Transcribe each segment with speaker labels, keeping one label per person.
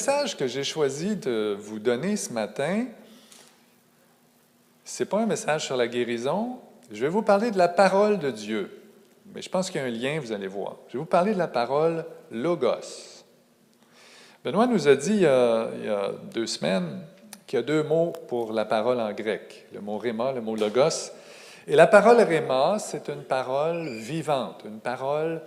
Speaker 1: Message que j'ai choisi de vous donner ce matin, ce n'est pas un message sur la guérison. Je vais vous parler de la parole de Dieu. Mais je pense qu'il y a un lien, vous allez voir. Je vais vous parler de la parole Logos. Benoît nous a dit il y a, deux semaines qu'il y a deux mots pour la parole en grec, le mot réma, le mot logos. Et la parole réma, c'est une parole vivante, une parole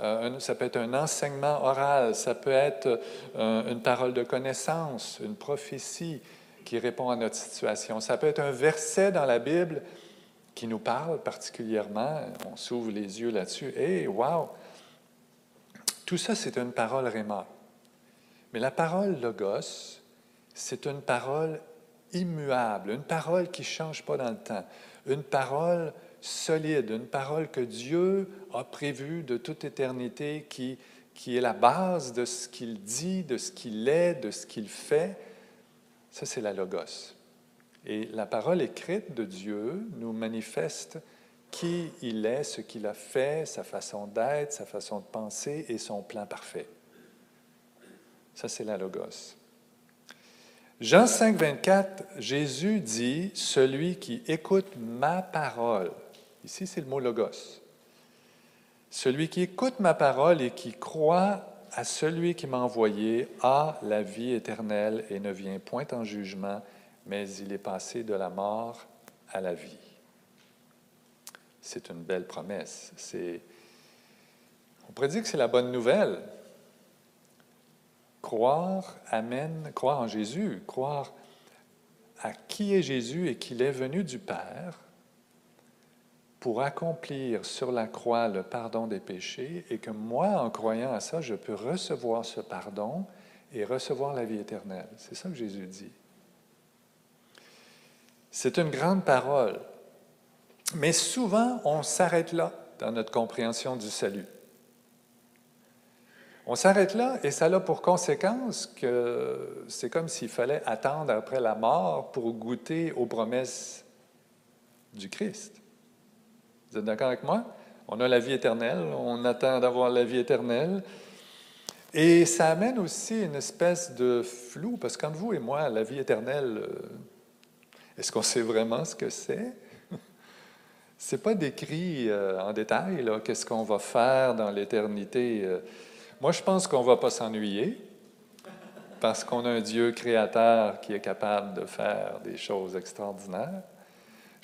Speaker 1: euh, ça peut être un enseignement oral, ça peut être euh, une parole de connaissance, une prophétie qui répond à notre situation. Ça peut être un verset dans la Bible qui nous parle particulièrement. On s'ouvre les yeux là-dessus. Hé, wow! Tout ça, c'est une parole réma. Mais la parole logos, c'est une parole immuable, une parole qui ne change pas dans le temps, une parole solide, une parole que Dieu a prévue de toute éternité, qui, qui est la base de ce qu'il dit, de ce qu'il est, de ce qu'il fait. Ça, c'est la logos. Et la parole écrite de Dieu nous manifeste qui il est, ce qu'il a fait, sa façon d'être, sa façon de penser et son plan parfait. Ça, c'est la logos. Jean 5, 24, Jésus dit, Celui qui écoute ma parole Ici, c'est le mot logos. Celui qui écoute ma parole et qui croit à celui qui m'a envoyé a la vie éternelle et ne vient point en jugement, mais il est passé de la mort à la vie. C'est une belle promesse. On pourrait dire que c'est la bonne nouvelle. Croire amène, croire en Jésus, croire à qui est Jésus et qu'il est venu du Père pour accomplir sur la croix le pardon des péchés et que moi, en croyant à ça, je peux recevoir ce pardon et recevoir la vie éternelle. C'est ça que Jésus dit. C'est une grande parole. Mais souvent, on s'arrête là dans notre compréhension du salut. On s'arrête là et ça a pour conséquence que c'est comme s'il fallait attendre après la mort pour goûter aux promesses du Christ. Vous êtes d'accord avec moi? On a la vie éternelle, on attend d'avoir la vie éternelle. Et ça amène aussi une espèce de flou, parce que comme vous et moi, la vie éternelle, euh, est-ce qu'on sait vraiment ce que c'est? C'est pas décrit euh, en détail, qu'est-ce qu'on va faire dans l'éternité. Euh. Moi, je pense qu'on va pas s'ennuyer, parce qu'on a un Dieu créateur qui est capable de faire des choses extraordinaires.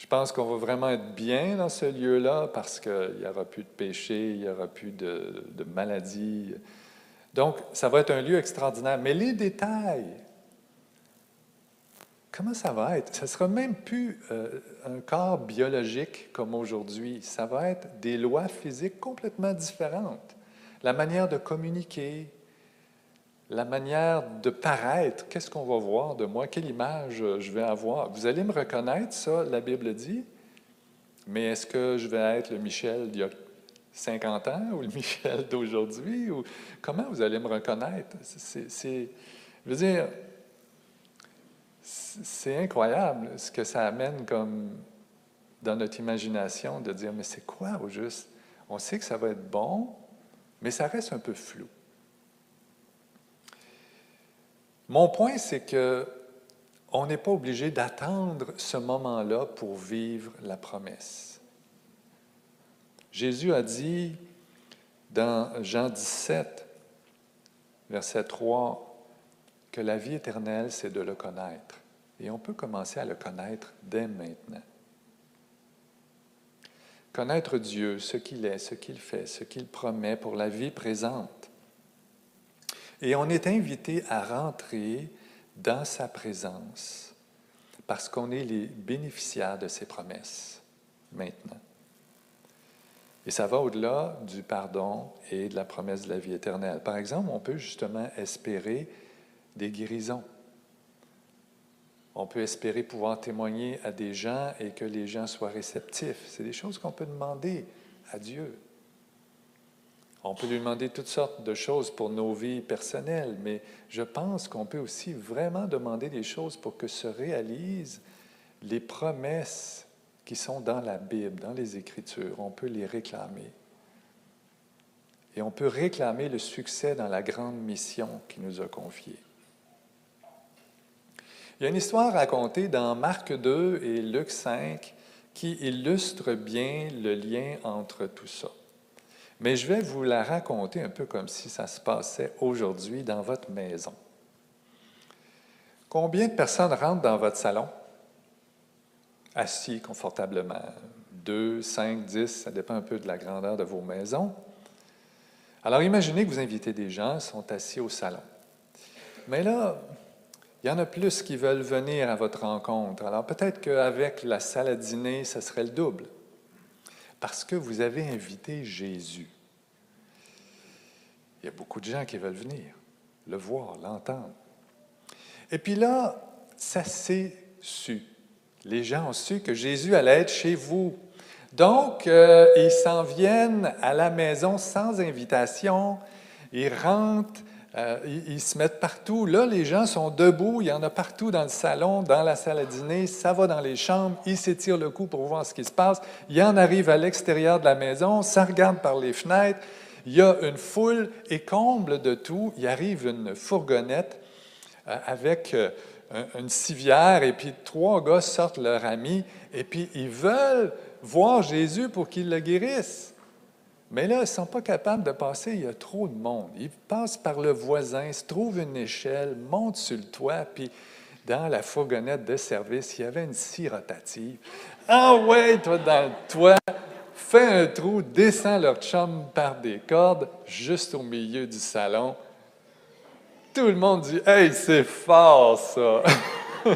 Speaker 1: Je pense qu'on va vraiment être bien dans ce lieu-là parce qu'il n'y aura plus de péché, il n'y aura plus de, de maladies. Donc, ça va être un lieu extraordinaire. Mais les détails, comment ça va être? Ce ne sera même plus euh, un corps biologique comme aujourd'hui. Ça va être des lois physiques complètement différentes. La manière de communiquer, la manière de paraître, qu'est-ce qu'on va voir de moi, quelle image je vais avoir? Vous allez me reconnaître, ça, la Bible dit, mais est-ce que je vais être le Michel d'il y a 50 ans ou le Michel d'aujourd'hui? Ou comment vous allez me reconnaître? C'est, je veux dire, c'est incroyable ce que ça amène comme dans notre imagination de dire, mais c'est quoi au juste? On sait que ça va être bon, mais ça reste un peu flou. Mon point, c'est que on n'est pas obligé d'attendre ce moment-là pour vivre la promesse. Jésus a dit dans Jean 17, verset 3, que la vie éternelle, c'est de le connaître. Et on peut commencer à le connaître dès maintenant. Connaître Dieu, ce qu'il est, ce qu'il fait, ce qu'il promet pour la vie présente. Et on est invité à rentrer dans sa présence parce qu'on est les bénéficiaires de ses promesses maintenant. Et ça va au-delà du pardon et de la promesse de la vie éternelle. Par exemple, on peut justement espérer des guérisons. On peut espérer pouvoir témoigner à des gens et que les gens soient réceptifs. C'est des choses qu'on peut demander à Dieu. On peut lui demander toutes sortes de choses pour nos vies personnelles, mais je pense qu'on peut aussi vraiment demander des choses pour que se réalisent les promesses qui sont dans la Bible, dans les Écritures. On peut les réclamer. Et on peut réclamer le succès dans la grande mission qu'il nous a confiée. Il y a une histoire racontée dans Marc 2 et Luc 5 qui illustre bien le lien entre tout ça. Mais je vais vous la raconter un peu comme si ça se passait aujourd'hui dans votre maison. Combien de personnes rentrent dans votre salon? Assis confortablement? Deux, cinq, dix, ça dépend un peu de la grandeur de vos maisons. Alors imaginez que vous invitez des gens, ils sont assis au salon. Mais là, il y en a plus qui veulent venir à votre rencontre. Alors peut-être qu'avec la salle à dîner, ce serait le double. Parce que vous avez invité Jésus. Il y a beaucoup de gens qui veulent venir, le voir, l'entendre. Et puis là, ça s'est su. Les gens ont su que Jésus allait être chez vous. Donc, euh, ils s'en viennent à la maison sans invitation. Ils rentrent, euh, ils, se mettent partout. Là, les gens sont debout. Il y en a partout dans le salon, dans la salle à dîner. Ça va dans les chambres. Ils s'étirent le cou pour voir ce qui se passe. Il y en arrive à l'extérieur de la maison. Ça regarde par les fenêtres. Il y a une foule et comble de tout. Il arrive une fourgonnette euh, avec euh, une civière et puis trois gars sortent leur ami et puis ils veulent voir Jésus pour qu'il le guérisse. Mais là, ils ne sont pas capables de passer, il y a trop de monde. Ils passent par le voisin, se trouvent une échelle, montent sur le toit, puis dans la fourgonnette de service, il y avait une scie rotative. Ah ouais, toi, dans le toit, fais un trou, descends leur chambre par des cordes, juste au milieu du salon. Tout le monde dit Hey, c'est fort ça!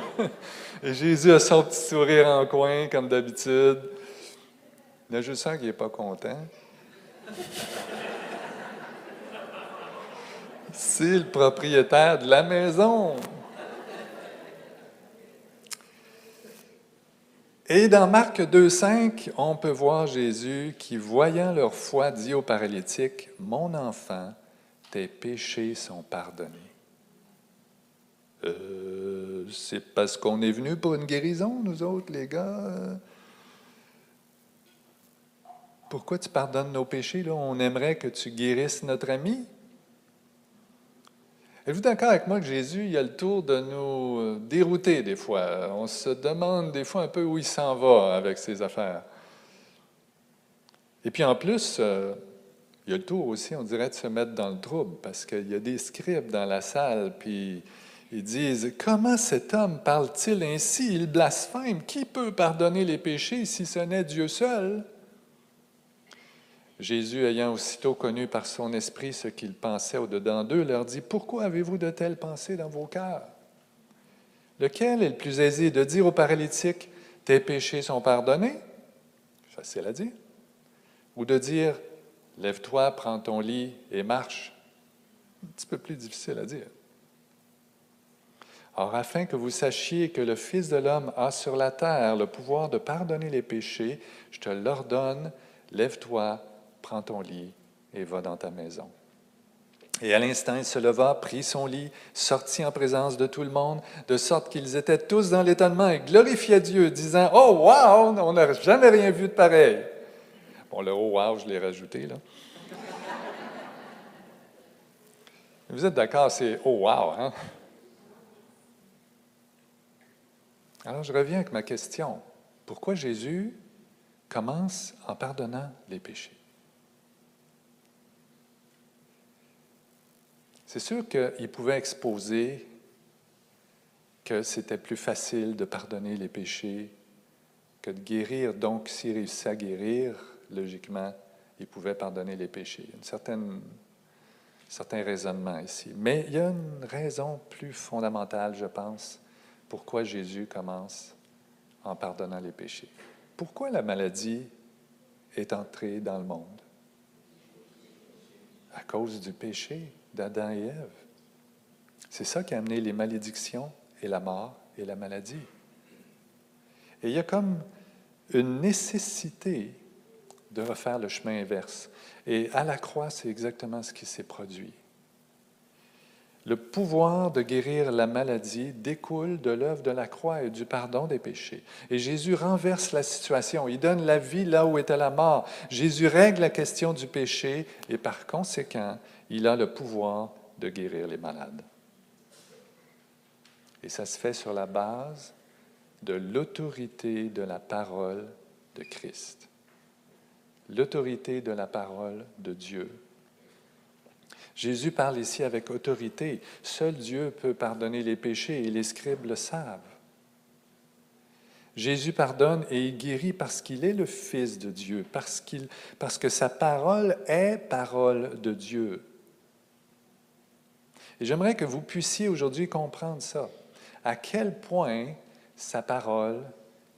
Speaker 1: Et Jésus a son petit sourire en coin, comme d'habitude. Il y a juste un qui n'est pas content. C'est le propriétaire de la maison. Et dans Marc 2,5, on peut voir Jésus qui, voyant leur foi, dit au paralytique Mon enfant, tes péchés sont pardonnés. Euh, c'est parce qu'on est venu pour une guérison, nous autres, les gars. Pourquoi tu pardonnes nos péchés? Là? On aimerait que tu guérisses notre ami. Êtes-vous d'accord avec moi que Jésus, il a le tour de nous euh, dérouter des fois? On se demande des fois un peu où il s'en va avec ses affaires. Et puis en plus, euh, il a le tour aussi, on dirait, de se mettre dans le trouble, parce qu'il y a des scribes dans la salle, puis ils disent Comment cet homme parle-t-il ainsi? Il blasphème. Qui peut pardonner les péchés si ce n'est Dieu seul Jésus, ayant aussitôt connu par son esprit ce qu'il pensait au-dedans d'eux, leur dit, Pourquoi avez-vous de telles pensées dans vos cœurs? Lequel est le plus aisé de dire aux paralytiques, Tes péchés sont pardonnés Facile à dire. Ou de dire, Lève-toi, prends ton lit et marche Un petit peu plus difficile à dire. Or, afin que vous sachiez que le Fils de l'homme a sur la terre le pouvoir de pardonner les péchés, je te l'ordonne, lève-toi, prends ton lit et va dans ta maison. Et à l'instant, il se leva, prit son lit, sortit en présence de tout le monde, de sorte qu'ils étaient tous dans l'étonnement et glorifiaient Dieu, disant Oh, wow, on n'a jamais rien vu de pareil. Bon, le oh, wow, je l'ai rajouté, là. Vous êtes d'accord, c'est oh, wow, hein? Alors, je reviens avec ma question. Pourquoi Jésus commence en pardonnant les péchés? C'est sûr qu'il pouvait exposer que c'était plus facile de pardonner les péchés que de guérir. Donc, s'il réussissait à guérir, logiquement, il pouvait pardonner les péchés. Il y a un certain raisonnement ici. Mais il y a une raison plus fondamentale, je pense, pourquoi Jésus commence en pardonnant les péchés. Pourquoi la maladie est entrée dans le monde? À cause du péché d'Adam et Ève. C'est ça qui a amené les malédictions et la mort et la maladie. Et il y a comme une nécessité de refaire le chemin inverse. Et à la croix, c'est exactement ce qui s'est produit. Le pouvoir de guérir la maladie découle de l'œuvre de la croix et du pardon des péchés. Et Jésus renverse la situation. Il donne la vie là où était la mort. Jésus règle la question du péché et par conséquent, il a le pouvoir de guérir les malades. Et ça se fait sur la base de l'autorité de la parole de Christ. L'autorité de la parole de Dieu Jésus parle ici avec autorité. Seul Dieu peut pardonner les péchés et les scribes le savent. Jésus pardonne et il guérit parce qu'il est le Fils de Dieu, parce, parce que sa parole est parole de Dieu. Et j'aimerais que vous puissiez aujourd'hui comprendre ça, à quel point sa parole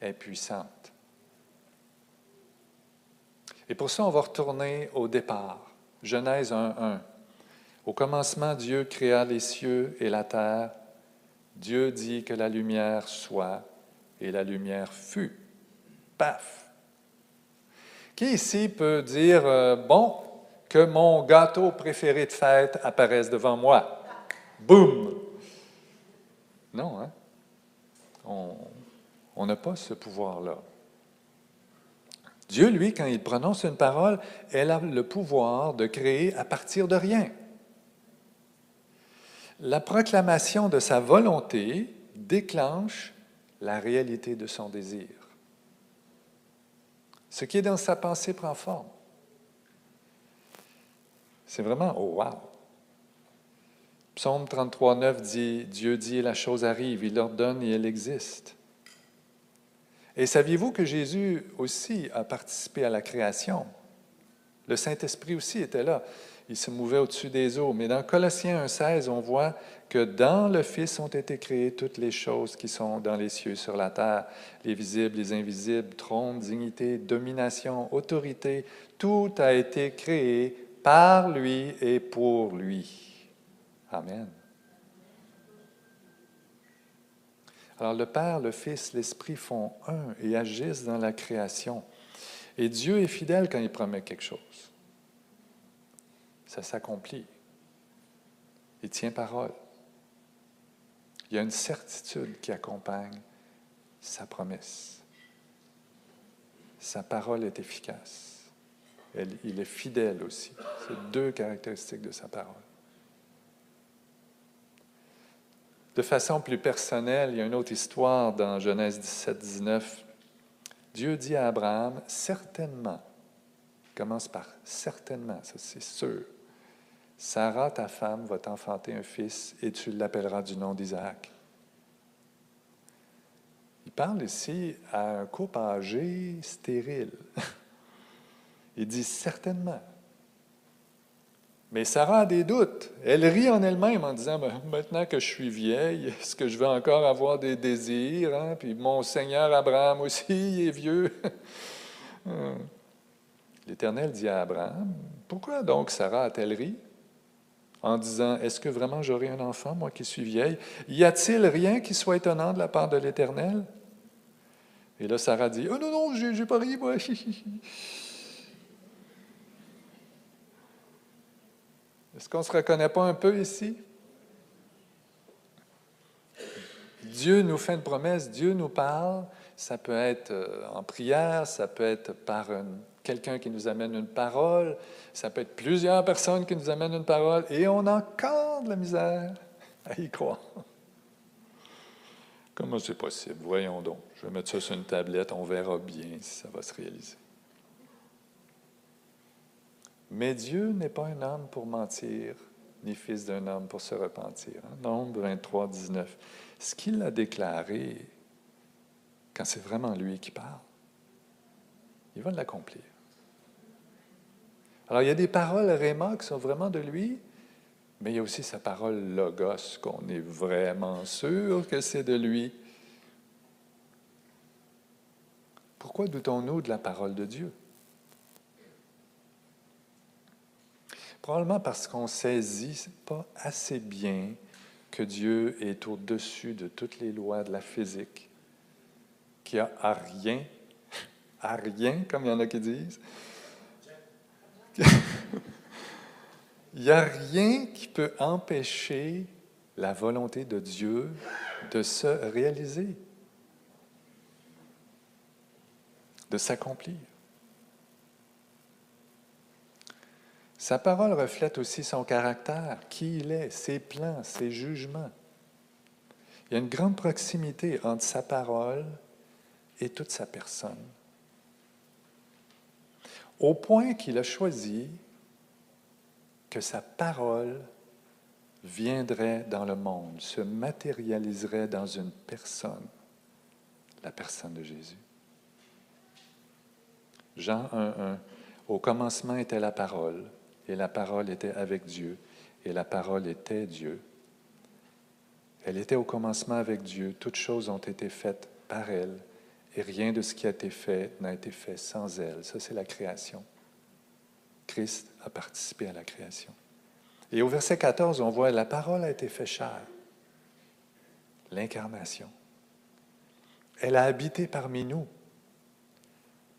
Speaker 1: est puissante. Et pour ça, on va retourner au départ, Genèse 1.1. Au commencement, Dieu créa les cieux et la terre. Dieu dit que la lumière soit, et la lumière fut. Paf! Qui ici peut dire, euh, bon, que mon gâteau préféré de fête apparaisse devant moi? Boum! Non, hein? On n'a pas ce pouvoir-là. Dieu, lui, quand il prononce une parole, elle a le pouvoir de créer à partir de rien. La proclamation de sa volonté déclenche la réalité de son désir. Ce qui est dans sa pensée prend forme. C'est vraiment, oh wow! Psaume 33, 9 dit, Dieu dit, la chose arrive, il ordonne et elle existe. Et saviez-vous que Jésus aussi a participé à la création? Le Saint-Esprit aussi était là il se mouvait au-dessus des eaux. Mais dans Colossiens 1,16, on voit que dans le Fils ont été créées toutes les choses qui sont dans les cieux, sur la terre, les visibles, les invisibles, trône, dignité, domination, autorité. Tout a été créé par lui et pour lui. Amen. Alors le Père, le Fils, l'Esprit font un et agissent dans la création. Et Dieu est fidèle quand il promet quelque chose ça s'accomplit. Il tient parole. Il y a une certitude qui accompagne sa promesse. Sa parole est efficace. il est fidèle aussi. C'est deux caractéristiques de sa parole. De façon plus personnelle, il y a une autre histoire dans Genèse 17, 19. Dieu dit à Abraham, certainement, commence par certainement, ça c'est sûr, Sarah, ta femme, va t'enfanter un fils et tu l'appelleras du nom d'Isaac. Il parle ici à un couple âgé, stérile. Il dit certainement. Mais Sarah a des doutes. Elle rit en elle-même en disant ben, Maintenant que je suis vieille, est-ce que je vais encore avoir des désirs hein? Puis mon Seigneur Abraham aussi, est vieux. Hum. L'Éternel dit à Abraham Pourquoi donc Sarah a-t-elle ri? En disant, est-ce que vraiment j'aurai un enfant, moi qui suis vieille? Y a-t-il rien qui soit étonnant de la part de l'Éternel? Et là, Sarah dit, oh non, non, j'ai pas ri, moi. Est-ce qu'on ne se reconnaît pas un peu ici? Dieu nous fait une promesse, Dieu nous parle, ça peut être euh, en prière, ça peut être par quelqu'un qui nous amène une parole, ça peut être plusieurs personnes qui nous amènent une parole, et on a encore de la misère à y croire. Comment c'est possible? Voyons donc. Je vais mettre ça sur une tablette, on verra bien si ça va se réaliser. Mais Dieu n'est pas un homme pour mentir, ni fils d'un homme pour se repentir. Hein? Nombre 23, 19. Ce qu'il a déclaré, quand c'est vraiment lui qui parle, il va l'accomplir. Alors, il y a des paroles Réma qui sont vraiment de lui, mais il y a aussi sa parole Logos, qu'on est vraiment sûr que c'est de lui. Pourquoi doutons-nous de la parole de Dieu? Probablement parce qu'on saisit pas assez bien que Dieu est au-dessus de toutes les lois de la physique, qu'il n'y a rien, à rien, comme il y en a qui disent. Il n'y a rien qui peut empêcher la volonté de Dieu de se réaliser, de s'accomplir. Sa parole reflète aussi son caractère, qui il est, ses plans, ses jugements. Il y a une grande proximité entre sa parole et toute sa personne. Au point qu'il a choisi que sa parole viendrait dans le monde, se matérialiserait dans une personne, la personne de Jésus. Jean 1.1, au commencement était la parole, et la parole était avec Dieu, et la parole était Dieu. Elle était au commencement avec Dieu, toutes choses ont été faites par elle, et rien de ce qui a été fait n'a été fait sans elle. Ça, c'est la création. Christ a participé à la création. Et au verset 14, on voit la parole a été faite chair, l'incarnation. Elle a habité parmi nous,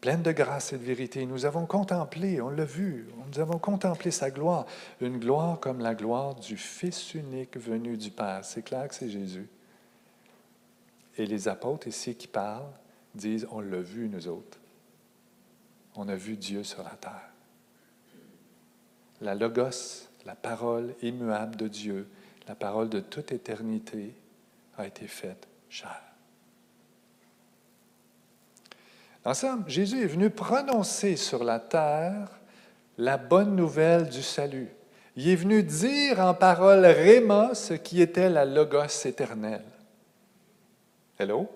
Speaker 1: pleine de grâce et de vérité. Nous avons contemplé, on l'a vu, nous avons contemplé sa gloire, une gloire comme la gloire du Fils unique venu du Père. C'est clair que c'est Jésus. Et les apôtres ici qui parlent disent, on l'a vu nous autres. On a vu Dieu sur la terre. La Logos, la parole immuable de Dieu, la parole de toute éternité, a été faite chair. En somme, Jésus est venu prononcer sur la terre la bonne nouvelle du salut. Il est venu dire en parole réma ce qui était la logos éternelle. Hello?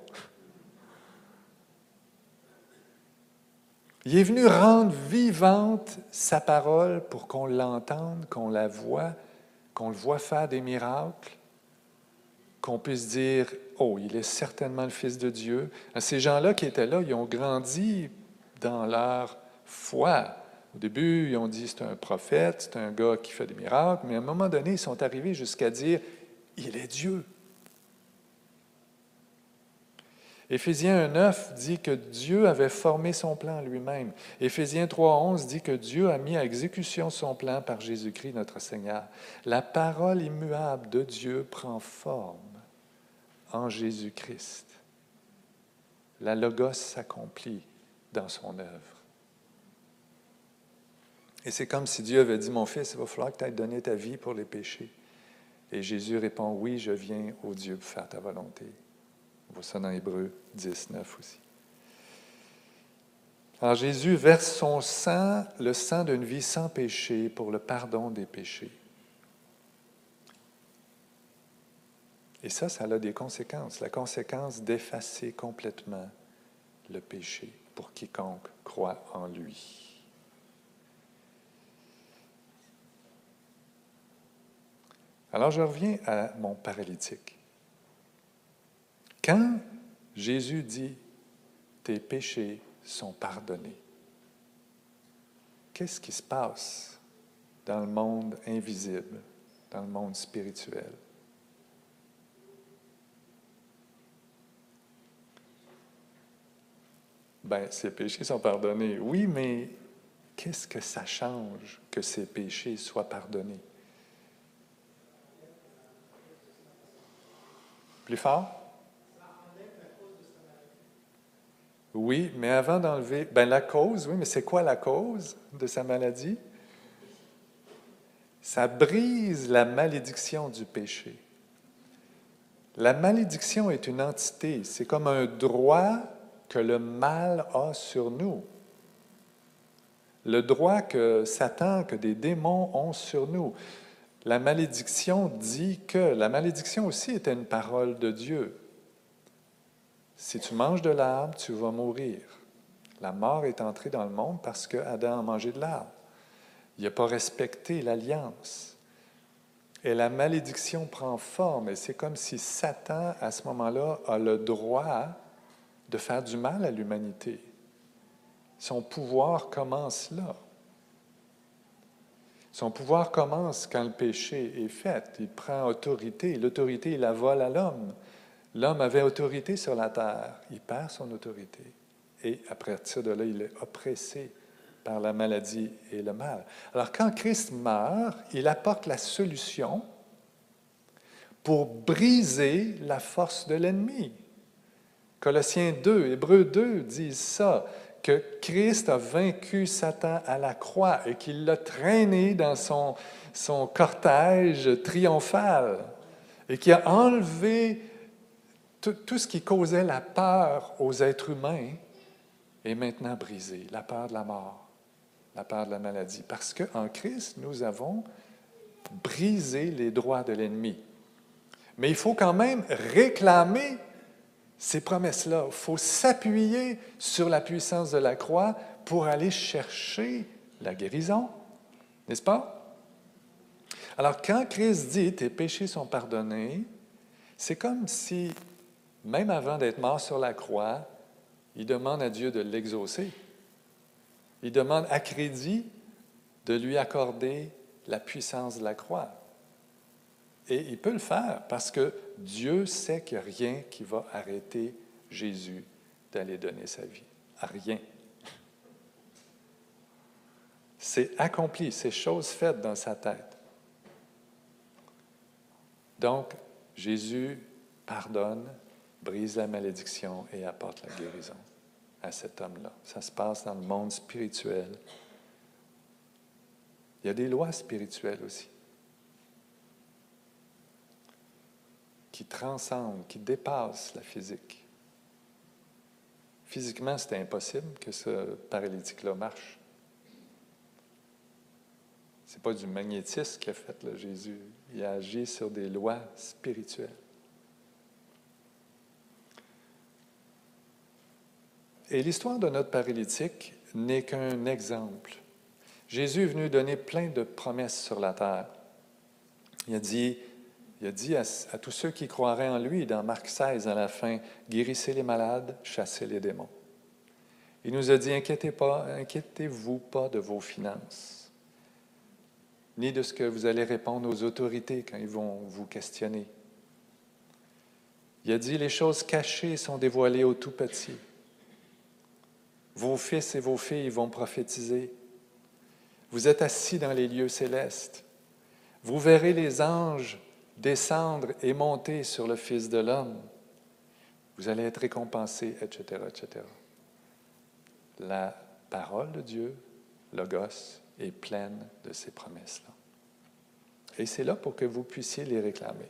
Speaker 1: Il est venu rendre vivante sa parole pour qu'on l'entende, qu'on la voie, qu'on le voit faire des miracles, qu'on puisse dire, oh, il est certainement le Fils de Dieu. Ces gens-là qui étaient là, ils ont grandi dans leur foi. Au début, ils ont dit, c'est un prophète, c'est un gars qui fait des miracles, mais à un moment donné, ils sont arrivés jusqu'à dire, il est Dieu. Éphésiens 1.9 dit que Dieu avait formé son plan lui-même. Éphésiens 3.11 dit que Dieu a mis à exécution son plan par Jésus-Christ notre Seigneur. La parole immuable de Dieu prend forme en Jésus-Christ. La logos s'accomplit dans son œuvre. Et c'est comme si Dieu avait dit, mon fils, il va falloir que tu aies donné ta vie pour les péchés. Et Jésus répond, oui, je viens, au Dieu, pour faire ta volonté. On voit ça dans Hébreu 19 aussi. Alors Jésus verse son sang, le sang d'une vie sans péché, pour le pardon des péchés. Et ça, ça a des conséquences. La conséquence d'effacer complètement le péché pour quiconque croit en lui. Alors je reviens à mon paralytique. Quand Jésus dit, tes péchés sont pardonnés, qu'est-ce qui se passe dans le monde invisible, dans le monde spirituel? Ben, ces péchés sont pardonnés. Oui, mais qu'est-ce que ça change que ces péchés soient pardonnés? Plus fort? Oui, mais avant d'enlever, ben la cause, oui, mais c'est quoi la cause de sa maladie? Ça brise la malédiction du péché. La malédiction est une entité, c'est comme un droit que le mal a sur nous. Le droit que Satan, que des démons ont sur nous. La malédiction dit que, la malédiction aussi était une parole de Dieu. Si tu manges de l'arbre, tu vas mourir. La mort est entrée dans le monde parce que Adam a mangé de l'arbre. Il n'a pas respecté l'alliance. Et la malédiction prend forme. Et c'est comme si Satan, à ce moment-là, a le droit de faire du mal à l'humanité. Son pouvoir commence là. Son pouvoir commence quand le péché est fait. Il prend autorité. L'autorité, il la vole à l'homme. L'homme avait autorité sur la terre. Il perd son autorité. Et à partir de là, il est oppressé par la maladie et le mal. Alors quand Christ meurt, il apporte la solution pour briser la force de l'ennemi. Colossiens 2, Hébreux 2 disent ça que Christ a vaincu Satan à la croix et qu'il l'a traîné dans son, son cortège triomphal et qui a enlevé tout, tout, ce qui causait la peur aux êtres humains est maintenant brisé, la peur de la mort, la peur de la maladie, parce qu'en Christ, nous avons brisé les droits de l'ennemi. Mais il faut quand même réclamer ces promesses-là. Il faut s'appuyer sur la puissance de la croix pour aller chercher la guérison, n'est-ce pas? Alors quand Christ dit tes péchés sont pardonnés, c'est comme si, même avant d'être mort sur la croix, il demande à Dieu de l'exaucer. Il demande à crédit de lui accorder la puissance de la croix. Et il peut le faire parce que Dieu sait qu'il n'y a rien qui va arrêter Jésus d'aller donner sa vie. Rien. C'est accompli, c'est chose faite dans sa tête. Donc, Jésus pardonne, brise la malédiction et apporte la guérison à cet homme-là. Ça se passe dans le monde spirituel. Il y a des lois spirituelles aussi. Qui transcende, qui dépasse la physique. Physiquement, c'était impossible que ce paralytique-là marche. Ce n'est pas du magnétisme qu'a fait là, Jésus. Il a agi sur des lois spirituelles. Et l'histoire de notre paralytique n'est qu'un exemple. Jésus est venu donner plein de promesses sur la terre. Il a dit, il a dit à, tous ceux qui croiraient en lui, dans Marc 16 à la fin, guérissez les malades, chassez les démons. Il nous a dit, inquiétez pas, inquiétez-vous pas de vos finances, ni de ce que vous allez répondre aux autorités quand ils vont vous questionner. Il a dit, les choses cachées sont dévoilées aux tout petits. Vos fils et vos filles vont prophétiser. Vous êtes assis dans les lieux célestes. Vous verrez les anges descendre et monter sur le Fils de l'homme. Vous allez être récompensé, etc., etc. La parole de Dieu, Logos, est pleine de ces promesses-là. Et c'est là pour que vous puissiez les réclamer.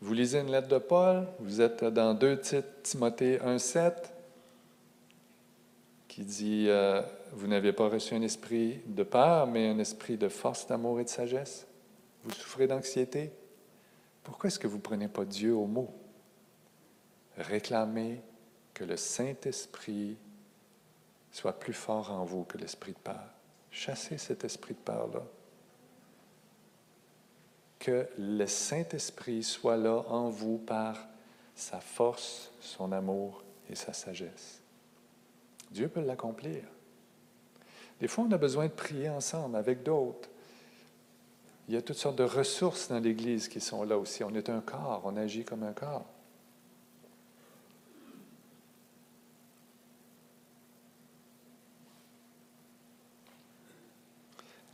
Speaker 1: Vous lisez une lettre de Paul, vous êtes dans 2 Timothée 1,7 qui dit euh, vous n'avez pas reçu un esprit de peur, mais un esprit de force, d'amour et de sagesse. Vous souffrez d'anxiété. Pourquoi est-ce que vous ne prenez pas Dieu au mot? Réclamez que le Saint-Esprit soit plus fort en vous que l'esprit de peur. Chassez cet esprit de peur-là. Que le Saint-Esprit soit là en vous par sa force, son amour et sa sagesse. Dieu peut l'accomplir. Des fois, on a besoin de prier ensemble avec d'autres. Il y a toutes sortes de ressources dans l'Église qui sont là aussi. On est un corps, on agit comme un corps.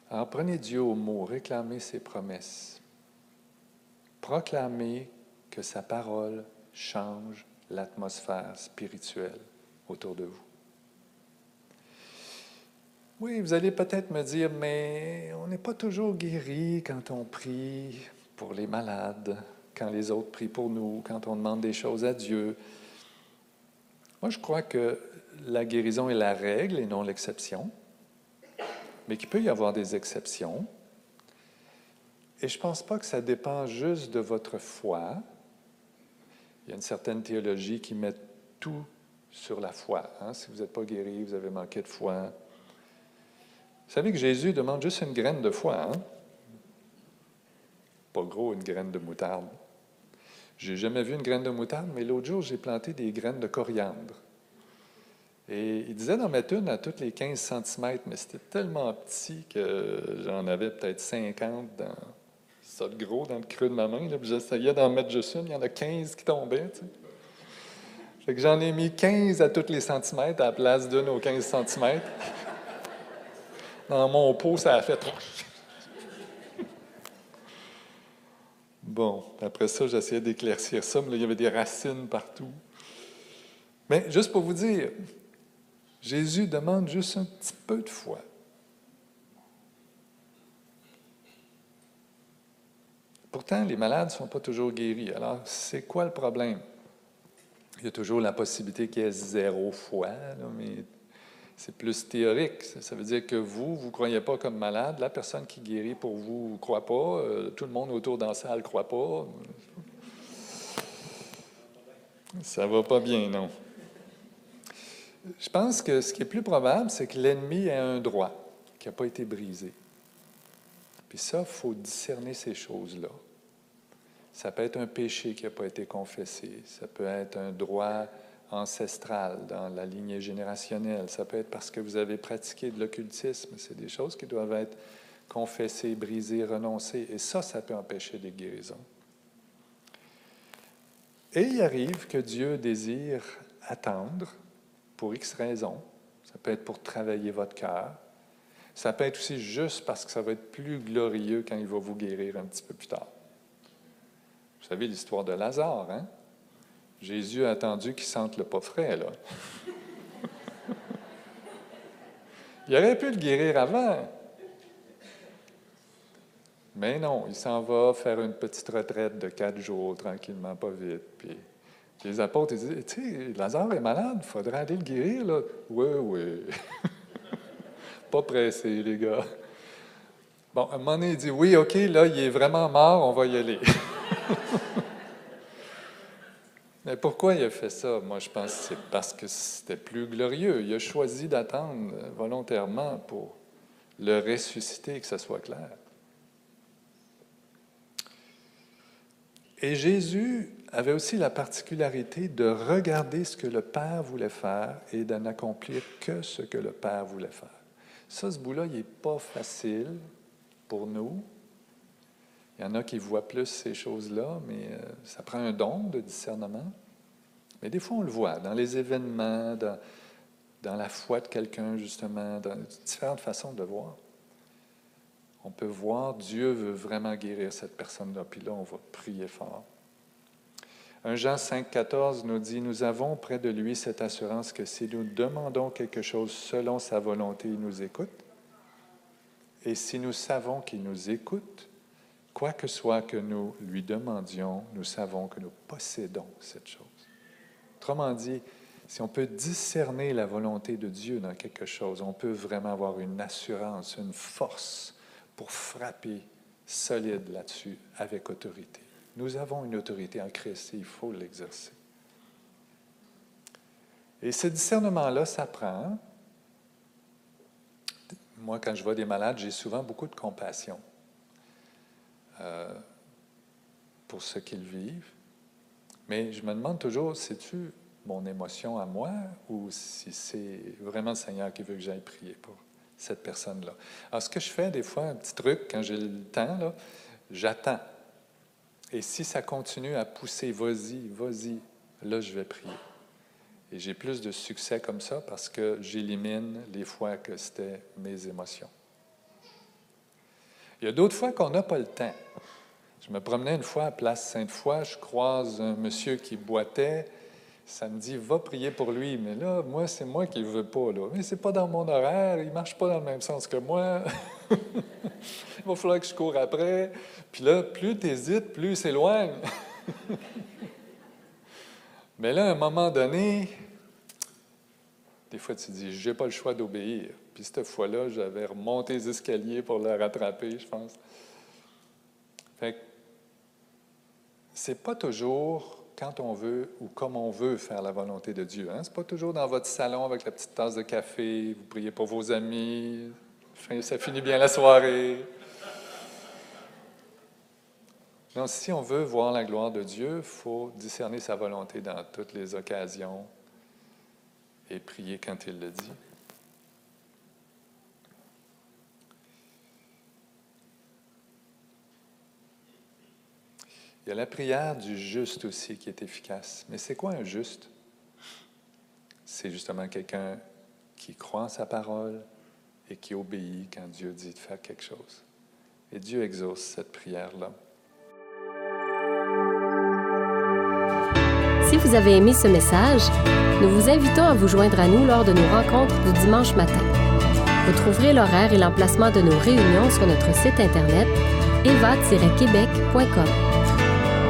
Speaker 1: Alors prenez Dieu au mot, réclamez ses promesses. Proclamez que sa parole change l'atmosphère spirituelle autour de vous. Oui, vous allez peut-être me dire, mais on n'est pas toujours guéri quand on prie pour les malades, quand les autres prient pour nous, quand on demande des choses à Dieu. Moi, je crois que la guérison est la règle et non l'exception, mais qu'il peut y avoir des exceptions. Et je ne pense pas que ça dépend juste de votre foi. Il y a une certaine théologie qui met tout sur la foi. Hein. Si vous n'êtes pas guéri, vous avez manqué de foi, vous savez que Jésus demande juste une graine de foi, hein? Pas gros, une graine de moutarde. J'ai jamais vu une graine de moutarde, mais l'autre jour, j'ai planté des graines de coriandre. Et il disait d'en mettre une à toutes les 15 cm, mais c'était tellement petit que j'en avais peut-être 50 dans ça de gros dans le creux de ma main. J'essayais d'en mettre juste une, il y en a 15 qui tombaient. que j'en ai mis 15 à tous les centimètres à la place d'une aux 15 cm. Dans mon pot, ça a fait Bon, après ça, j'essayais d'éclaircir ça, mais il y avait des racines partout. Mais juste pour vous dire, Jésus demande juste un petit peu de foi. Pourtant, les malades ne sont pas toujours guéris. Alors, c'est quoi le problème? Il y a toujours la possibilité qu'il y ait zéro foi, mais c'est plus théorique. Ça veut dire que vous, vous ne croyez pas comme malade. La personne qui guérit pour vous ne croit pas. Euh, tout le monde autour dans la salle ne croit pas. Ça va pas bien, non. Je pense que ce qui est plus probable, c'est que l'ennemi ait un droit qui n'a pas été brisé. Puis ça, il faut discerner ces choses-là. Ça peut être un péché qui n'a pas été confessé. Ça peut être un droit ancestral dans la lignée générationnelle. Ça peut être parce que vous avez pratiqué de l'occultisme. C'est des choses qui doivent être confessées, brisées, renoncées. Et ça, ça peut empêcher des guérisons. Et il arrive que Dieu désire attendre pour X raisons. Ça peut être pour travailler votre cœur. Ça peut être aussi juste parce que ça va être plus glorieux quand il va vous guérir un petit peu plus tard. Vous savez l'histoire de Lazare, hein? Jésus a attendu qu'il sente le pas frais, là. il aurait pu le guérir avant. Mais non, il s'en va faire une petite retraite de quatre jours, tranquillement, pas vite. Puis les apôtres, disent Tu sais, Lazare est malade, il faudrait aller le guérir. Oui, oui. pas pressé, les gars. Bon, à un moment donné, il dit Oui, OK, là, il est vraiment mort, on va y aller. Mais pourquoi il a fait ça? Moi, je pense que c'est parce que c'était plus glorieux. Il a choisi d'attendre volontairement pour le ressusciter, que ce soit clair. Et Jésus avait aussi la particularité de regarder ce que le Père voulait faire et d'en accomplir que ce que le Père voulait faire. Ça, ce bout-là, il n'est pas facile pour nous, il y en a qui voient plus ces choses-là, mais euh, ça prend un don de discernement. Mais des fois, on le voit dans les événements, dans, la foi de quelqu'un, justement, dans différentes façons de voir. On peut voir Dieu veut vraiment guérir cette personne-là, puis là, on va prier fort. 1 Jean 5, 14 nous dit Nous avons près de lui cette assurance que si nous demandons quelque chose selon sa volonté, il nous écoute. Et si nous savons qu'il nous écoute, Quoi que soit que nous lui demandions, nous savons que nous possédons cette chose. Autrement dit, si on peut discerner la volonté de Dieu dans quelque chose, on peut vraiment avoir une assurance, une force pour frapper solide là-dessus avec autorité. Nous avons une autorité en Christ et il faut l'exercer. Et ce discernement-là s'apprend. Moi, quand je vois des malades, j'ai souvent beaucoup de compassion. Euh, pour ce qu'ils vivent. Mais je me demande toujours, c'est-tu mon émotion à moi ou si c'est vraiment le Seigneur qui veut que j'aille prier pour cette personne-là? Alors, ce que je fais des fois, un petit truc, quand j'ai le temps, j'attends. Et si ça continue à pousser, vas-y, vas-y, là, je vais prier. Et j'ai plus de succès comme ça parce que j'élimine les fois que c'était mes émotions. Il y a d'autres fois qu'on n'a pas le temps. Je me promenais une fois à Place Sainte-Foy, je croise un monsieur qui boitait. Ça me dit, va prier pour lui. Mais là, moi, c'est moi qui ne veux pas. Là. Mais c'est pas dans mon horaire, il ne marche pas dans le même sens que moi. il va falloir que je cours après. Puis là, plus tu hésites, plus il s'éloigne. Mais là, à un moment donné, des fois, tu dis, j'ai pas le choix d'obéir. Puis cette fois-là, j'avais remonté les escaliers pour le rattraper, je pense. Fait que c'est pas toujours quand on veut ou comme on veut faire la volonté de Dieu. Hein? C'est pas toujours dans votre salon avec la petite tasse de café, vous priez pour vos amis, ça finit bien la soirée. Non, si on veut voir la gloire de Dieu, il faut discerner sa volonté dans toutes les occasions, et prier quand il le dit. Il y a la prière du juste aussi qui est efficace. Mais c'est quoi un juste? C'est justement quelqu'un qui croit en sa parole et qui obéit quand Dieu dit de faire quelque chose. Et Dieu exauce cette prière-là.
Speaker 2: Si vous avez aimé ce message, nous vous invitons à vous joindre à nous lors de nos rencontres du dimanche matin. Vous trouverez l'horaire et l'emplacement de nos réunions sur notre site internet eva-québec.com.